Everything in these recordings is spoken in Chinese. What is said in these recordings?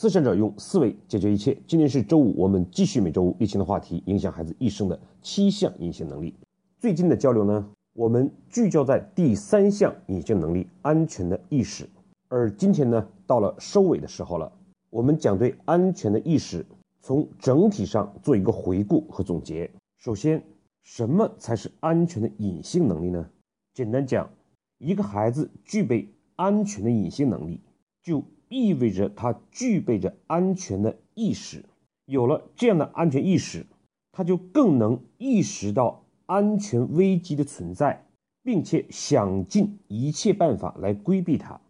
思想者用思维解决一切。今天是周五，我们继续每周五例行的话题：影响孩子一生的七项隐性能力。最近的交流呢，我们聚焦在第三项隐性能力——安全的意识。而今天呢，到了收尾的时候了，我们将对安全的意识从整体上做一个回顾和总结。首先，什么才是安全的隐性能力呢？简单讲，一个孩子具备安全的隐性能力，就意味着他具备着安全的意识。有了这样的安全意识，他就更能意识到安全危机的存在，并且想尽一切办法来规避它。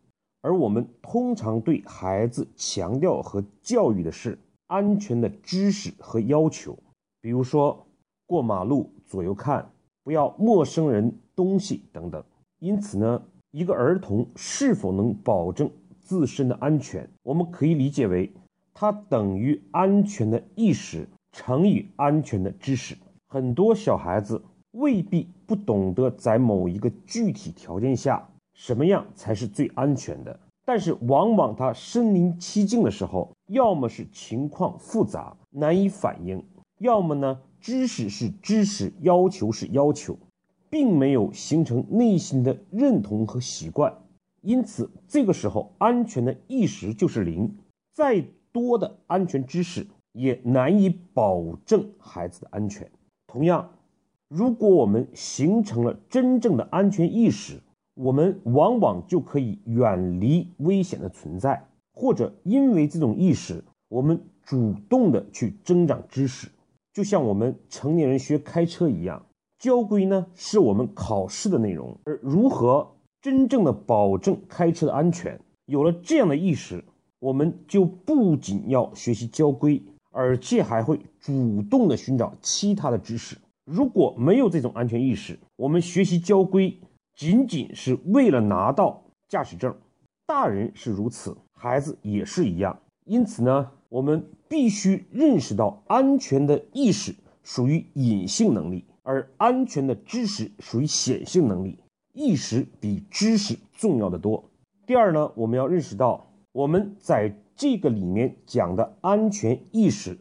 而我们通常对孩子强调和教育的是安全的知识和要求，比如说过马路左右看，不要陌生人东西等等。因此呢，一个儿童是否能保证？自身的安全，我们可以理解为，它等于安全的意识乘以安全的知识。很多小孩子未必不懂得在某一个具体条件下什么样才是最安全的，但是往往他身临其境的时候，要么是情况复杂难以反应，要么呢知识是知识，要求是要求，并没有形成内心的认同和习惯。因此，这个时候安全的意识就是零，再多的安全知识也难以保证孩子的安全。同样，如果我们形成了真正的安全意识，我们往往就可以远离危险的存在，或者因为这种意识，我们主动的去增长知识。就像我们成年人学开车一样，交规呢是我们考试的内容，而如何？真正的保证开车的安全，有了这样的意识，我们就不仅要学习交规，而且还会主动的寻找其他的知识。如果没有这种安全意识，我们学习交规仅仅是为了拿到驾驶证。大人是如此，孩子也是一样。因此呢，我们必须认识到，安全的意识属于隐性能力，而安全的知识属于显性能力。意识比知识重要的多。第二呢，我们要认识到，我们在这个里面讲的安全意识，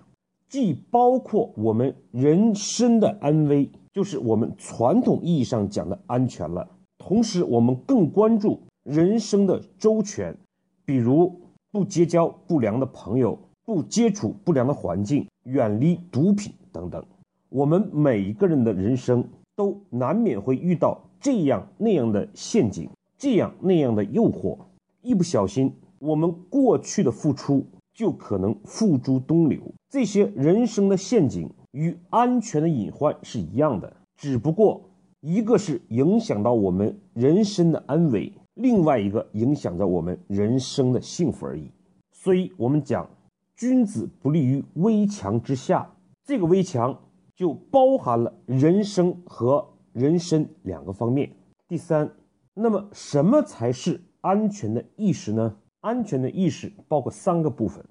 既包括我们人身的安危，就是我们传统意义上讲的安全了。同时，我们更关注人生的周全，比如不结交不良的朋友，不接触不良的环境，远离毒品等等。我们每一个人的人生都难免会遇到。这样那样的陷阱，这样那样的诱惑，一不小心，我们过去的付出就可能付诸东流。这些人生的陷阱与安全的隐患是一样的，只不过一个是影响到我们人生的安危，另外一个影响着我们人生的幸福而已。所以，我们讲君子不立于危墙之下，这个危墙就包含了人生和。人身两个方面。第三，那么什么才是安全的意识呢？安全的意识包括三个部分。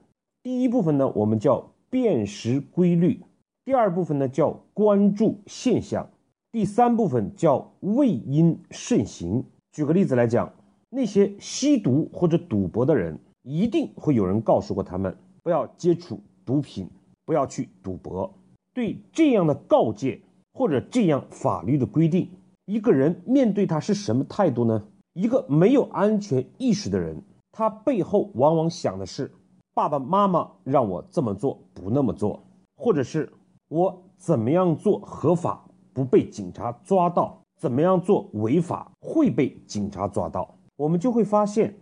第一部分呢，我们叫辨识规律；第二部分呢，叫关注现象；第三部分叫畏因慎行。举个例子来讲，那些吸毒或者赌博的人，一定会有人告诉过他们不要接触毒品，不要去赌博。对这样的告诫。或者这样法律的规定，一个人面对他是什么态度呢？一个没有安全意识的人，他背后往往想的是爸爸妈妈让我这么做不那么做，或者是我怎么样做合法不被警察抓到，怎么样做违法会被警察抓到。我们就会发现。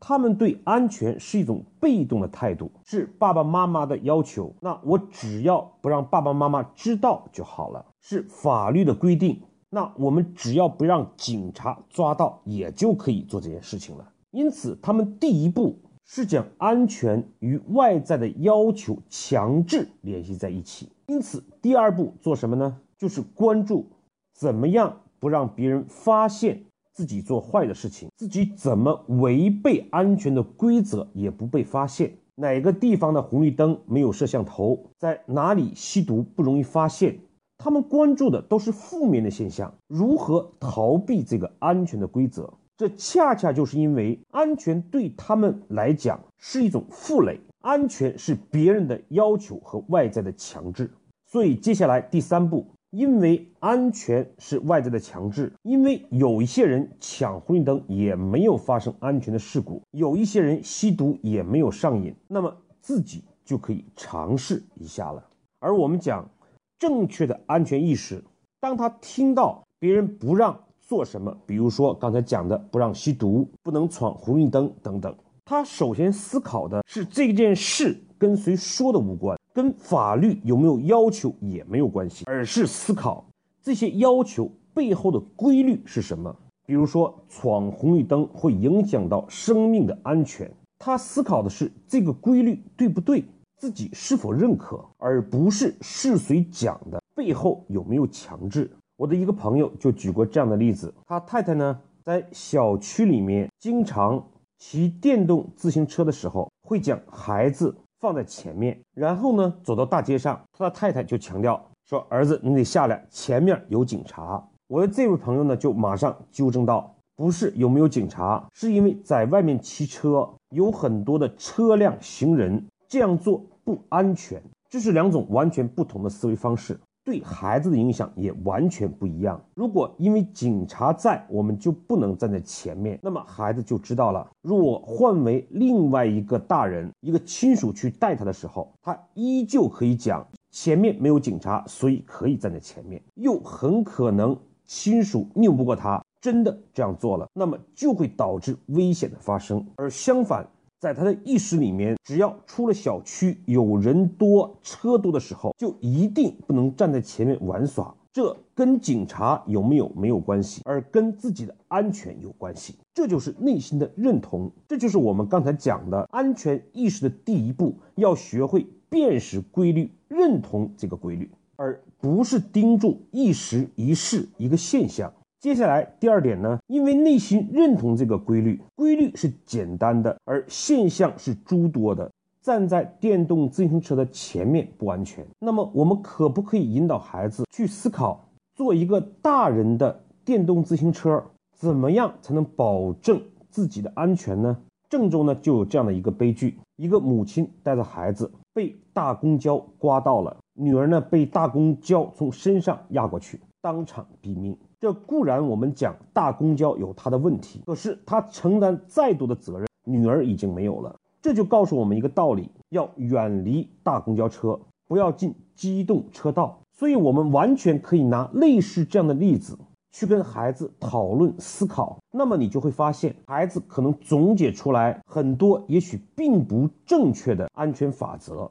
他们对安全是一种被动的态度，是爸爸妈妈的要求，那我只要不让爸爸妈妈知道就好了。是法律的规定，那我们只要不让警察抓到，也就可以做这件事情了。因此，他们第一步是将安全与外在的要求强制联系在一起。因此，第二步做什么呢？就是关注怎么样不让别人发现。自己做坏的事情，自己怎么违背安全的规则也不被发现？哪个地方的红绿灯没有摄像头？在哪里吸毒不容易发现？他们关注的都是负面的现象，如何逃避这个安全的规则？这恰恰就是因为安全对他们来讲是一种负累，安全是别人的要求和外在的强制。所以接下来第三步，因为安全是外在的强制，因为有一些人抢红绿灯也没有发生安全的事故，有一些人吸毒也没有上瘾，那么自己就可以尝试一下了。而我们讲正确的安全意识。当他听到别人不让做什么，比如说刚才讲的不让吸毒、不能闯红绿灯等等，他首先思考的是这件事跟谁说的无关，跟法律有没有要求也没有关系，而是思考这些要求背后的规律是什么。比如说闯红绿灯会影响到生命的安全，他思考的是这个规律对不对，自己是否认可，而不是是谁讲的。背后有没有强制？我的一个朋友就举过这样的例子，他太太呢在小区里面经常骑电动自行车的时候，会将孩子放在前面，然后呢走到大街上，他的太太就强调说：“儿子，你得下来，前面有警察。”我的这位朋友呢就马上纠正道：“不是有没有警察，是因为在外面骑车有很多的车辆、行人，这样做不安全。”这是两种完全不同的思维方式。对孩子的影响也完全不一样。如果因为警察在，我们就不能站在前面，那么孩子就知道了。如果换为另外一个大人、一个亲属去带他的时候，他依旧可以讲前面没有警察，所以可以站在前面。又很可能亲属拗不过他，真的这样做了，那么就会导致危险的发生。而相反。在他的意识里面，只要出了小区有人多车多的时候，就一定不能站在前面玩耍。这跟警察有没有没有关系，而跟自己的安全有关系。这就是内心的认同，这就是我们刚才讲的安全意识的第一步，要学会辨识规律，认同这个规律，而不是盯住一时一事一个现象。接下来第二点呢，因为内心认同这个规律，规律是简单的，而现象是诸多的。站在电动自行车的前面不安全，那么我们可不可以引导孩子去思考，做一个大人的电动自行车，怎么样才能保证自己的安全呢？郑州呢就有这样的一个悲剧，一个母亲带着孩子被大公交刮到了，女儿呢被大公交从身上压过去，当场毙命。这固然我们讲大公交有它的问题，可是他承担再多的责任，女儿已经没有了。这就告诉我们一个道理：要远离大公交车，不要进机动车道。所以，我们完全可以拿类似这样的例子去跟孩子讨论思考。那么，你就会发现，孩子可能总结出来很多也许并不正确的安全法则，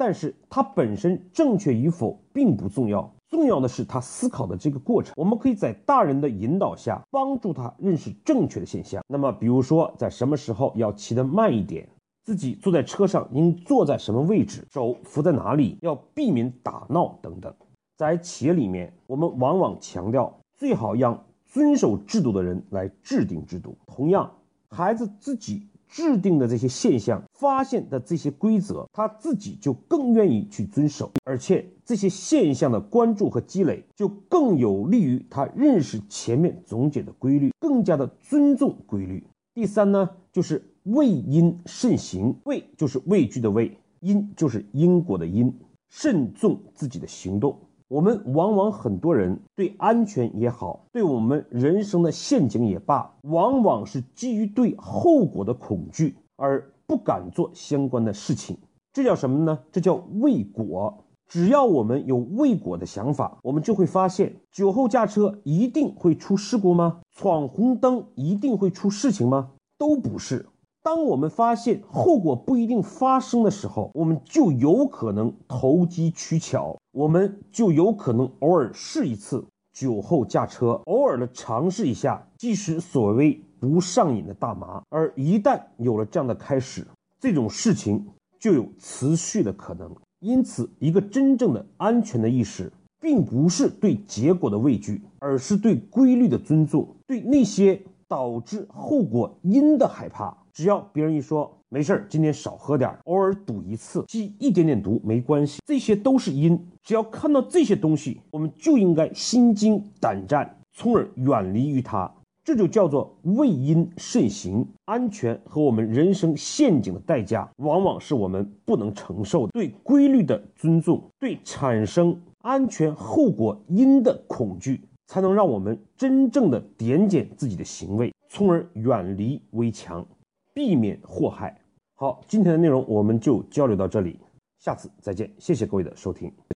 但是它本身正确与否并不重要。重要的是他思考的这个过程，我们可以在大人的引导下帮助他认识正确的现象。那么，比如说在什么时候要骑得慢一点，自己坐在车上应坐在什么位置，手扶在哪里，要避免打闹等等。在企业里面，我们往往强调最好让遵守制度的人来制定制度。同样，孩子自己。制定的这些现象，发现的这些规则，他自己就更愿意去遵守，而且这些现象的关注和积累，就更有利于他认识前面总结的规律，更加的尊重规律。第三呢，就是畏因慎行，畏就是畏惧的畏，因就是因果的因，慎重自己的行动。我们往往很多人对安全也好，对我们人生的陷阱也罢，往往是基于对后果的恐惧而不敢做相关的事情。这叫什么呢？这叫畏果。只要我们有畏果的想法，我们就会发现，酒后驾车一定会出事故吗？闯红灯一定会出事情吗？都不是。当我们发现后果不一定发生的时候，我们就有可能投机取巧，我们就有可能偶尔试一次酒后驾车，偶尔的尝试一下，即使所谓不上瘾的大麻。而一旦有了这样的开始，这种事情就有持续的可能。因此，一个真正的安全的意识，并不是对结果的畏惧，而是对规律的尊重，对那些导致后果因的害怕。只要别人一说没事儿，今天少喝点，偶尔赌一次，吸一点点毒没关系，这些都是因。只要看到这些东西，我们就应该心惊胆战，从而远离于它。这就叫做畏因慎行。安全和我们人生陷阱的代价，往往是我们不能承受的。对规律的尊重，对产生安全后果因的恐惧，才能让我们真正的点检自己的行为，从而远离危墙，避免祸害。好，今天的内容我们就交流到这里，下次再见，谢谢各位的收听。